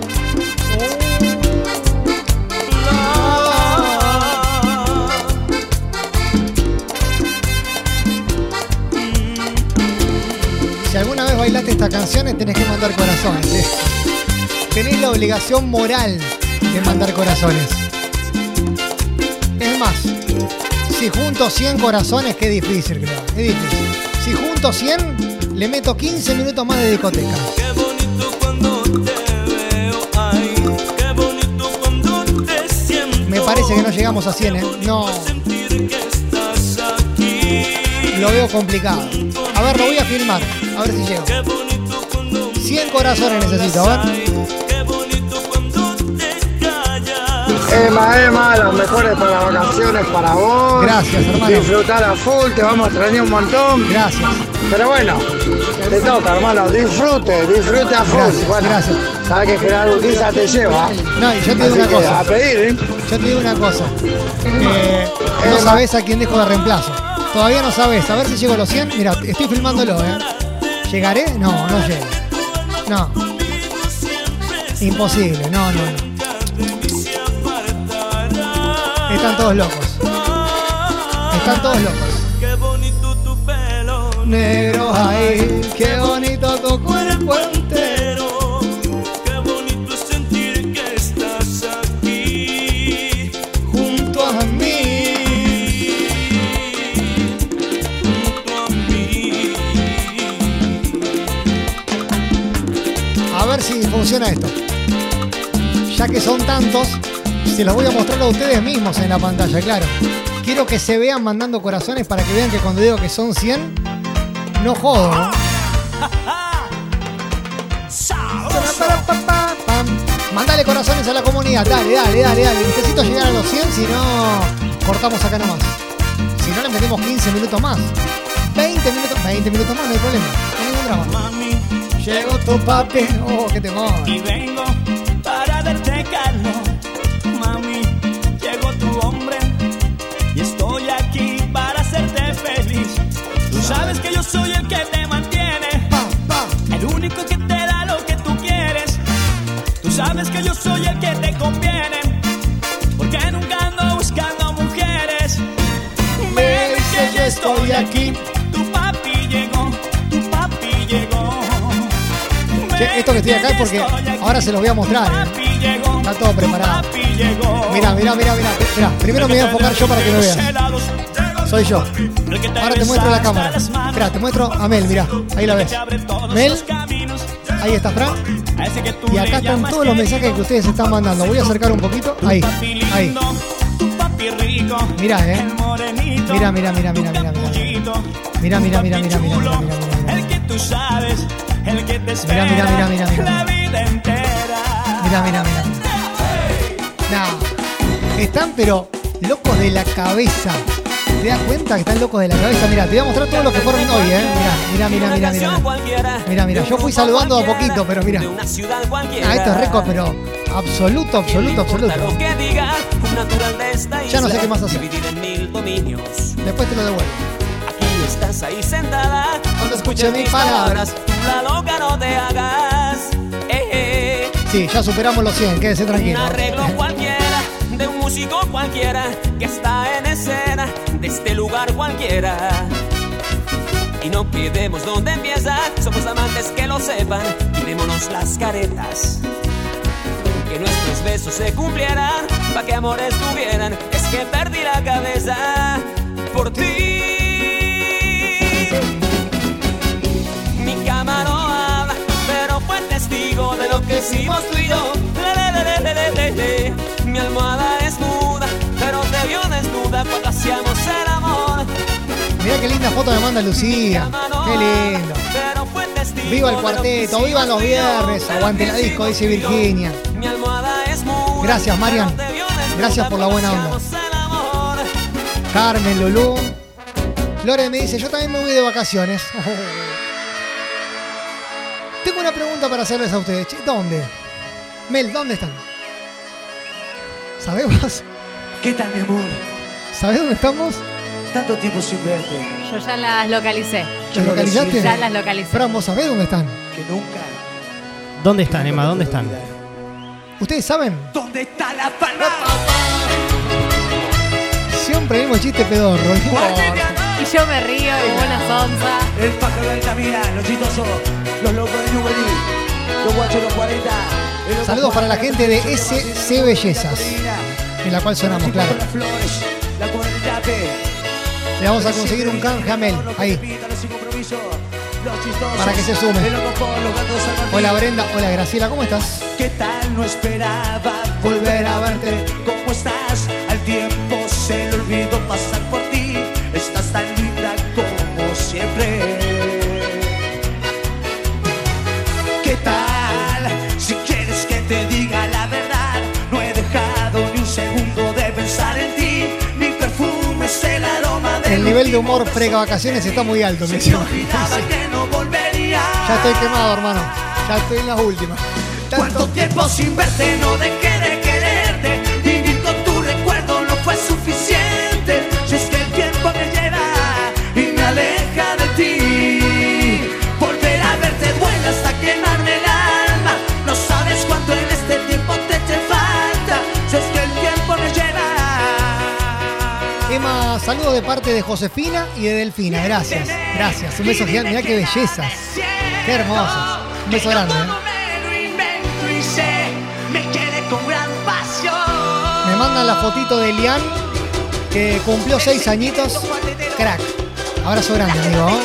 Si alguna vez bailaste esta canción, tenés que mandar corazones. ¿eh? Tenés la obligación moral de mandar corazones. Más, si junto 100 corazones, qué difícil, creo. Es difícil. Si junto 100, le meto 15 minutos más de discoteca. Qué bonito cuando te veo, ay, qué bonito cuando te siento. Me parece que no llegamos a 100, ¿eh? No, lo veo complicado. A ver, lo voy a filmar. A ver si llego. 100 corazones necesito, a ver. Emma, Emma, los mejores para vacaciones para vos. Gracias, hermano. Disfrutar a full, te vamos a extrañar un montón. Gracias. Pero bueno, te toca, hermano. Disfrute, disfrute a full. Gracias, bueno, gracias. sabes que Gerardo Urquiza te lleva. No, y yo te digo Así una cosa. A pedir, ¿eh? Yo te digo una cosa. Eh, no sabés a quién dejo de reemplazo. Todavía no sabés. A ver si llego a los 100. Mira, estoy filmándolo, ¿eh? ¿Llegaré? No, no llego. No. Imposible. No, no, no. Están todos locos. Están todos locos. Qué bonito tu pelo Negro, ay, qué bonito tu cuerpo entero. Qué bonito es sentir que estás aquí. junto a mí. Junto a mí. A ver si funciona esto. Ya que son tantos, se los voy a mostrar a ustedes mismos en la pantalla, claro. Quiero que se vean mandando corazones para que vean que cuando digo que son 100, no jodo. ¿no? Mandale corazones a la comunidad, dale, dale, dale, dale. Necesito llegar a los 100, si no, cortamos acá nomás. Si no, le metemos 15 minutos más. 20 minutos, 20 minutos más, no hay problema. No hay ningún drama. Mami, Llegó tu papi, oh, qué temor. y vengo para darte calor. Sabes que yo soy el que te mantiene, el único que te da lo que tú quieres. Tú sabes que yo soy el que te conviene, porque nunca ando buscando mujeres. Me dice yo estoy aquí. Tu papi llegó, tu papi llegó. Che, esto que estoy acá es porque ahora se los voy a mostrar. ¿eh? Está todo preparado. Mira, mira, mira, mira. Primero me voy a enfocar yo para que me veas. Soy yo. Ahora te muestro la cámara. Espera, te muestro a Mel, mira. Ahí la ves. Mel. Ahí está Fran. Y acá están todos los mensajes que ustedes están mandando. Voy a acercar un poquito. Ahí. Ahí. Mira, eh. Mira, mira, mira, mira, mira, mira. Mira, mira, mira, mira, mira, mira, mira, mira. El que tú sabes, el que te Mira, espera mira, mira, mira, mira. la vida entera. Mira, mira, mira. No. Están pero locos de la cabeza. ¿Te das cuenta que están locos de la cabeza? Mira, te voy a mostrar todo lo que fueron hoy, ¿eh? Mira, mira, mira, mira, mira. Mira, yo fui saludando a poquito, pero mira. Ah, esto es récord, pero absoluto, absoluto, absoluto. Un Ya no sé qué más hacer. Después te lo devuelvo. Y estás ahí sentada Cuando escuche mis palabras. La loca no te hagas. Eh, eh. Sí, ya superamos los 100, quédese Un tranquilo. arreglo cualquiera de un músico cualquiera que está en escena de este lugar cualquiera. Y no quedemos donde empieza, somos amantes que lo sepan, quitémonos las caretas. Que nuestros besos se cumplieran, pa' que amores tuvieran, es que perdí la cabeza por ti. Mi cama no habla, pero fue testigo de lo que hicimos tú y yo. Le, le, le. Mi almohada desnuda cuando hacíamos el amor. Mirá qué linda foto me manda Lucía. Qué lindo. Pero fue testigo Viva el cuarteto, viva los viernes, aguante la disco, dice Virginia. Mi almohada es muda, Gracias, Marian. Gracias por la buena onda. Carmen, Lulú. Lore me dice, yo también me voy de vacaciones. Tengo una pregunta para hacerles a ustedes. ¿Dónde? Mel, ¿dónde están? ¿Sabemos? ¿Qué tal, mi amor? ¿Sabés dónde estamos? Tanto tiempo sin verte. Yo ya las localicé. ¿Las localizaste? Ya las localicé. Fran, ¿vos sabés dónde están? Que nunca. ¿Dónde están, Emma? ¿Dónde están? ¿Ustedes saben? ¿Dónde está la palma? Siempre el mismo chiste pedorro. Y yo me río y buena sonza. El pájaro del camino, los chistosos, los locos de Nubelí, los guachos, los 40. el loco Saludos para la gente de SC Bellezas, en la cual sonamos, claro. Le vamos a conseguir un canje a Mel, ahí, para que se sume. Hola Brenda, hola Graciela, ¿cómo estás? ¿Qué tal? No esperaba volver a verte. ¿Cómo estás? Al tiempo se le olvidó pasar El nivel de humor pre-vacaciones está muy alto, me dice. que. Ya estoy quemado, hermano. Ya estoy en las últimas. Cuánto tiempo sin verte no dejé de quererte. Vivir con tu recuerdo no fue suficiente. Si es que el tiempo me lleva y me aleja de ti. Volver a verte duele hasta quemarme saludos de parte de Josefina y de Delfina. Gracias, gracias. Un beso gigante. Mirá qué bellezas. Qué hermosas. Un beso grande. ¿eh? Me mandan la fotito de Lian, que cumplió seis añitos. Crack. Abrazo grande, amigo.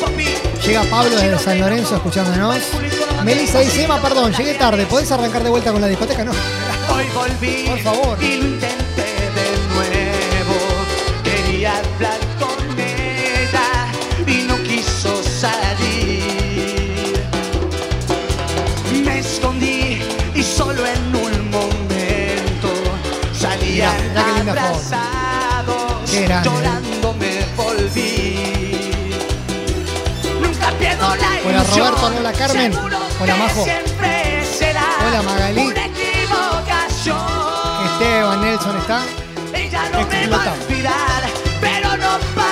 Popi. Llega Pablo desde San Lorenzo escuchándonos. Melissa dice, Emma, perdón, llegué tarde. ¿Podés arrancar de vuelta con la discoteca? No. Hoy volví Por favor. Grande. Llorando me volví. Nunca pierdo la Hola. Roberto, hola, Carmen. Hola, Majo. Hola, Magalí. Esteban, Nelson está. Ella no me va a Explota. olvidar, pero no paro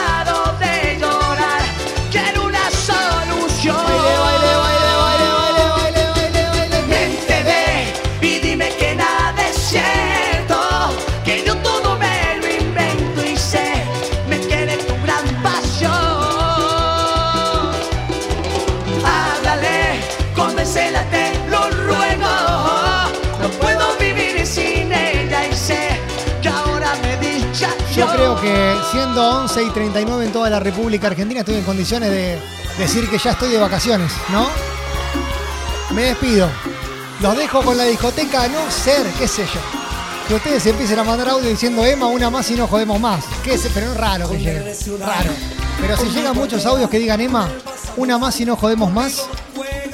Yo creo que siendo 11 y 39 en toda la República Argentina estoy en condiciones de decir que ya estoy de vacaciones, ¿no? Me despido. Los dejo con la discoteca, a no ser, qué sé yo. Que ustedes empiecen a mandar audio diciendo Emma, una más y no jodemos más. ¿Qué es? Pero es raro que llegue. Raro. Pero si llegan muchos audios que digan Emma, una más y no jodemos más,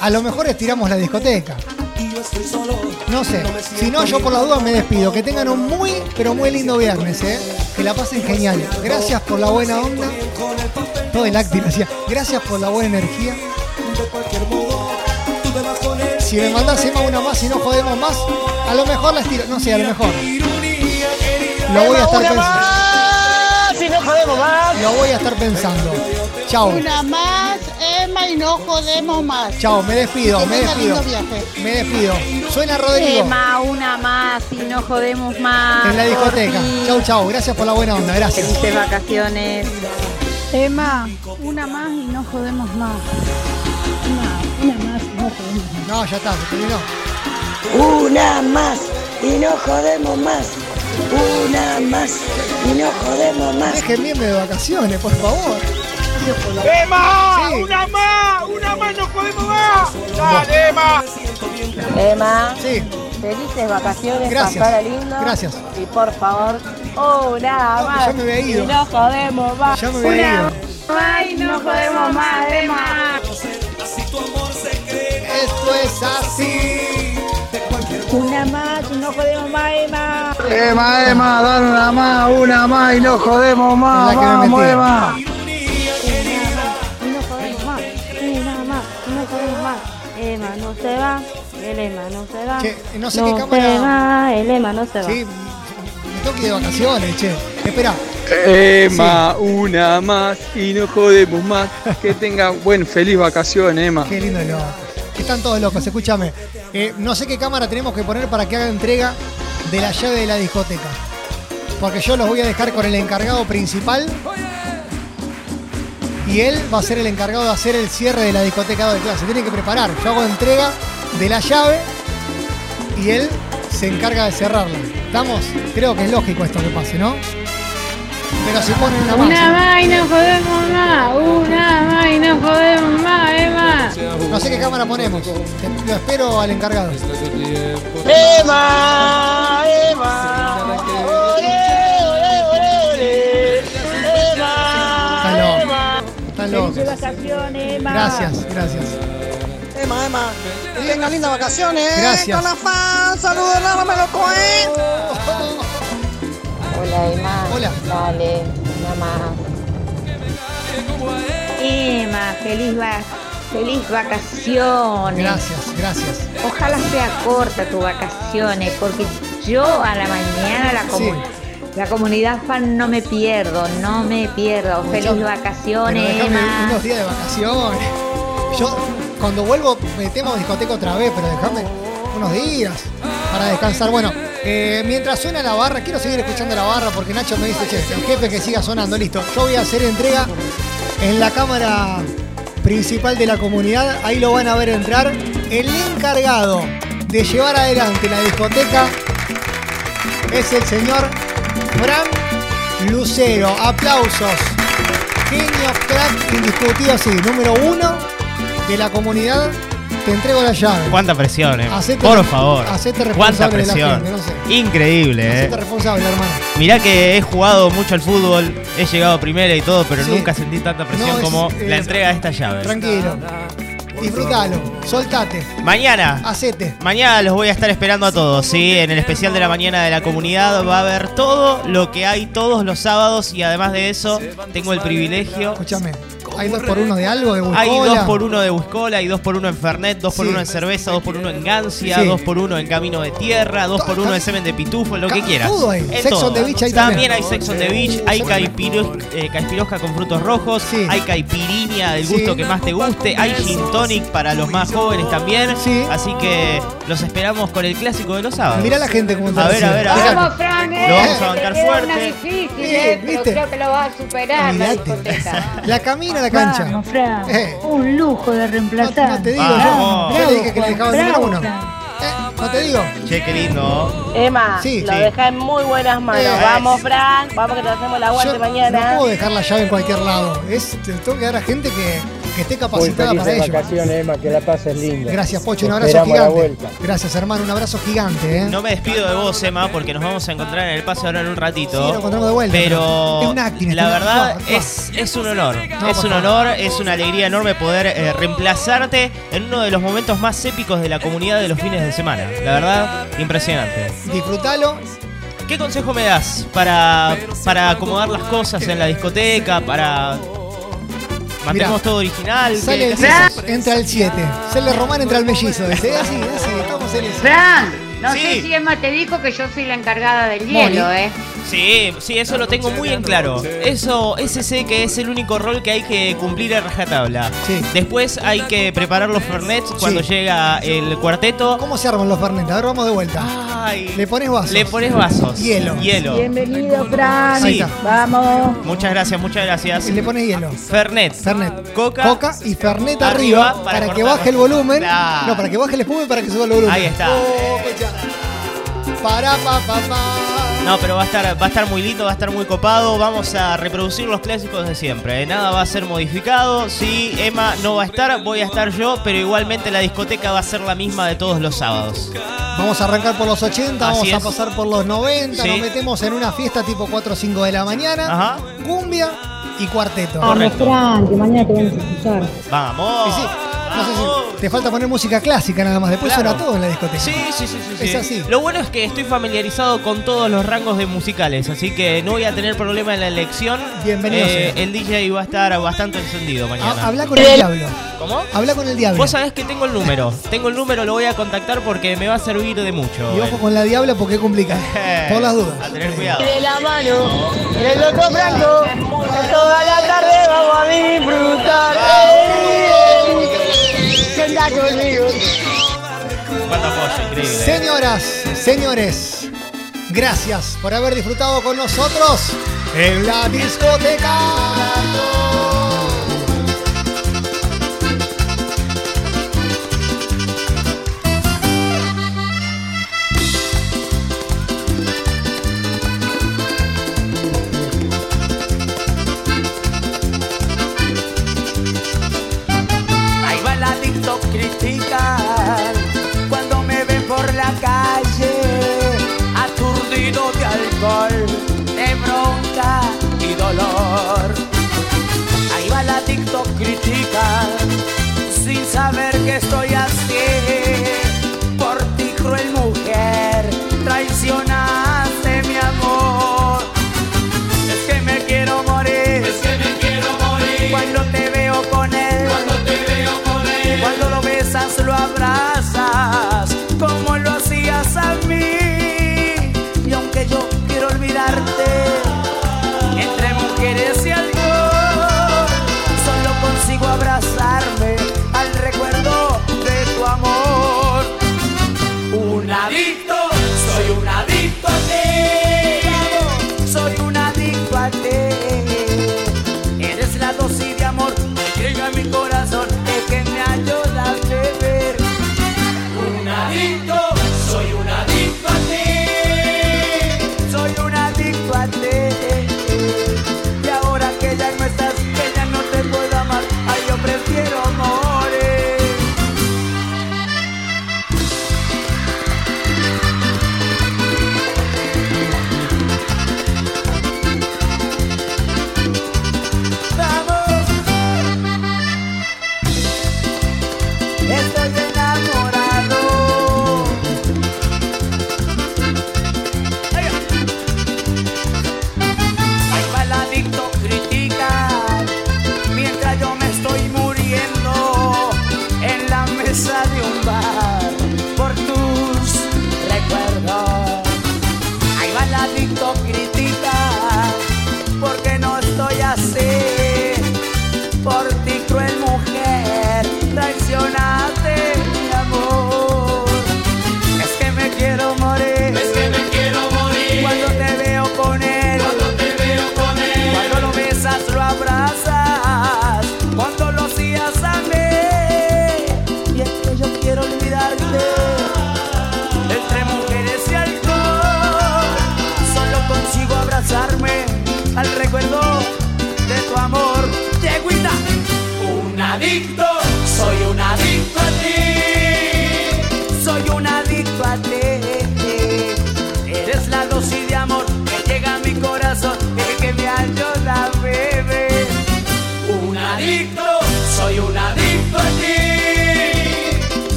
a lo mejor estiramos la discoteca. No sé. Si no, yo por las dudas me despido. Que tengan un muy, pero muy lindo viernes, ¿eh? Que la pasen genial. Gracias por la buena onda. Todo el acting hacía. Gracias por la buena energía. Si me mandás Emma una más y no jodemos más, a lo mejor la estiro. No sé, a lo mejor. Lo voy a estar pensando. no jodemos más. Lo voy a estar pensando. Chao. Una más, Y no jodemos más. Chao, me despido, Que me tenga despido. lindo viaje. Me despido. Suena Rodrigo Emma, una más y no jodemos más. en la discoteca. Chau, chau. Gracias por la buena onda. Gracias. Felices vacaciones. Emma, una más y no jodemos más. Emma, una más y no jodemos más. No, ya está, se terminó. Una más y no jodemos más. Una más y no jodemos más. Dejen bien de vacaciones, por favor. ¡Emma! Sí. ¡Una más! ¡Una más! ¡No jodemos más! ¡Dale, Emma! Emma, Sí, felices vacaciones, Gracias. pasala lindo. gracias. Y por favor, una más. Ya me había ido. Y no jodemos más. Ya me había ido. Ay, no jodemos más, Emma. Esto es así. Una más y no jodemos más, Emma. Emma, Emma, dale una más, una más y no jodemos más. Vamos. Emma. Va, el Emma no se va. Che, no sé qué cámara- se va, el Emma no se va. Sí, me tengo que ir de vacaciones, che. Espera. Emma, una más y no jodemos más. Que tengan buen, feliz vacaciones, Emma. Qué lindo loco. Están todos locos, escúchame. Eh, no sé qué cámara tenemos que poner para que haga entrega de la llave de la discoteca. Porque yo los voy a dejar con el encargado principal. Y él va a ser el encargado de hacer el cierre de la discoteca de clase. Se tienen que preparar. Yo hago entrega de la llave y él se encarga de cerrarla. ¿Estamos? Creo que es lógico esto que pase, ¿no? Pero si ponen una más. Una más y no jodemos más. Una más y no jodemos más, Emma. No sé qué cámara ponemos. Te- Lo espero al encargado. Emma, Emma. Están locos. Felices vacaciones, Emma. Gracias, gracias. Emma, Emma, que tengan lindas vacaciones. Gracias. Con la fan, saludos, no me lo cohen. Hola Emma. Hola. Dale, una más. Emma, feliz, va- feliz vacaciones. Gracias, gracias. Ojalá sea corta tu vacaciones, porque yo a la mañana la, comu- la comunidad fan no me pierdo, no me pierdo. Feliz Pero vacaciones, Emma. unos días de vacaciones. Yo cuando vuelvo metemos discoteca otra vez, pero déjame unos días para descansar. Bueno, eh, mientras suena la barra, quiero seguir escuchando la barra porque Nacho me dice, che, el jefe que siga sonando, listo. Yo voy a hacer entrega en la cámara principal de la comunidad, ahí lo van a ver entrar. El encargado de llevar adelante la discoteca es el señor Fran Lucero. Aplausos. Genio, crack, indiscutido, sí. Número uno de la comunidad. Te entrego la llave. Cuánta presión, eh. Hacete- Por favor. hacete Cuánta responsable de la presión. gente, no sé. Increíble, eh. Hacete responsable, hermano. Mirá que he jugado mucho al fútbol, he llegado a primera y todo, pero Sí. nunca sentí tanta presión No, es- como eh, la entrega de esta llave. Tranquilo. Disfrútalo. Soltate. Mañana. Hacete. Mañana los voy a estar esperando a todos, ¿sí? En el especial de la mañana de la comunidad va a haber todo lo que hay todos los sábados y además de eso tengo el privilegio. Escúchame. ¿Hay dos por uno de algo? ¿De Hay Buscola? dos por uno de Buscola, hay dos por uno en Fernet, dos por Sí. uno en cerveza, dos por uno en Gancia, Sí. dos por uno en Camino de Tierra, dos por uno en Semen de Pitufo, lo que Ca- quieras. todo hay. Es Sex on the beach hay también. también. hay Sex on the Beach, hay caipiro- eh, caipirosca con frutos rojos, hay caipirinha del Sí. gusto que más te guste, hay gin tonic para los más jóvenes también. Así que los esperamos con el clásico de los sábados. Mirá la gente como A ver, a ver, a ver. Vamos, Fran, eh. Lo vamos a Te bancar queda fuerte. Una difícil, Sí, eh, pero ¿viste? creo que lo vas a superar la discoteca. La camina a la cancha. Vamos, Fran. Eh. Un lujo de reemplazar. No te digo Vamos. yo. Yo le dije que le dejaba el número Bravo, uno. Eh, no te digo. Che, qué lindo. Emma, Sí, lo sí. deja en muy buenas manos. Eh. Vamos, Fran. Vamos que te hacemos el aguante Yo mañana. No puedo dejar la llave en cualquier lado. Es, te tengo que dar a gente que, que esté capacitada para ello. vacaciones, Emma, que la pases linda. Gracias, Pocho. Un abrazo gigante. Gracias, hermano. Un abrazo gigante, ¿eh? No me despido de vos, Emma, porque nos vamos a encontrar en el paso ahora en un ratito. Sí, nos encontramos de vuelta, Pero pero es un acting, la verdad es, es un honor. No, es un honor, es una alegría enorme poder eh, reemplazarte en uno de los momentos más épicos de la comunidad de los fines de semana. La verdad, impresionante. Disfrutalo. ¿Qué consejo me das para, para acomodar las cosas en la discoteca? Para. Mantenemos todo original. ¿Qué- Sale el hacemos? 10, entra el 7. Sale Román, entra el mellizo. Dice, así, así, estamos en eso. Fran, no Sí. sé si Emma te dijo que yo soy la encargada del Moni. hielo, ¿eh? Sí, sí, eso lo tengo muy en claro. Eso, ese sé que es el único rol que hay que cumplir a rajatabla. Sí. Después hay que preparar los fernets cuando llega el cuarteto. ¿Cómo se arman los Fernet? A ver, vamos de vuelta. Ay, Le pones vasos. le pones vasos. Hielo. Hielo. Bienvenido, Fran. Sí. Vamos. Muchas gracias, muchas gracias. Y le pones hielo. Fernet. Fernet. Coca. Coca y Fernet Arriba arriba, para para, que baje el volumen. No, para que baje el espuma y para que suba el volumen. Ahí está. Oh. Para, pa, pa, pa. No, pero va a estar, va a estar muy lindo, va a estar muy copado. Vamos a reproducir los clásicos de siempre. ¿eh? Nada va a ser modificado. Si Emma no va a estar, voy a estar yo, pero igualmente la discoteca va a ser la misma de todos los sábados. Vamos a arrancar por los 80, Así vamos a pasar por los 90, Sí. nos metemos en una fiesta tipo 4 o 5 de la mañana. Ajá. Cumbia y cuarteto. Correcto. Fran, que mañana te vamos a escuchar. Vamos. Y sí, no sé si te falta poner música clásica nada más, después Claro. suena todo en la discoteca. Sí, sí, sí, sí, Es sí. así. Lo bueno es que estoy familiarizado con todos los rangos de musicales, así que no voy a tener problema en la elección. Bienvenido Eh, el DJ va a estar bastante encendido mañana. Ha- habla con el diablo. ¿Cómo? Habla con el diablo. Vos sabés que tengo el número. Tengo el número, lo voy a contactar porque me va a servir de mucho. Y ojo con la diabla porque es complicado. Por las dudas. A tener cuidado. De la mano del loco Franco, que toda la tarde vamos a disfrutar. Señoras, señores, gracias por haber disfrutado con nosotros en la discoteca.